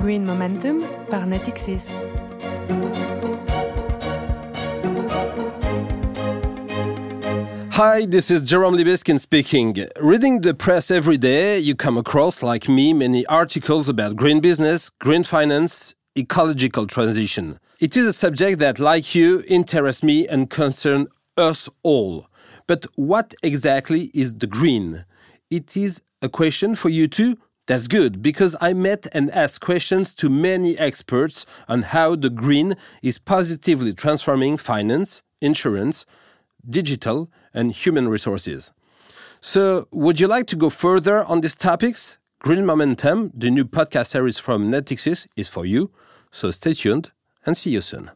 Green Momentum par Natixis. Hi, this is Jerome Libeskind speaking. Reading the press every day, you come across, like me, many articles about green business, green finance, ecological transition. It is a subject that, like you, interests me and concerns us all. But what exactly is the green? It is a question for you too? That's good, because I met and asked questions to many experts on how the green is positively transforming finance, insurance, digital, and human resources. So, would you like to go further on these topics? Green Momentum, the new podcast series from Natixis, is for you. So, stay tuned and see you soon.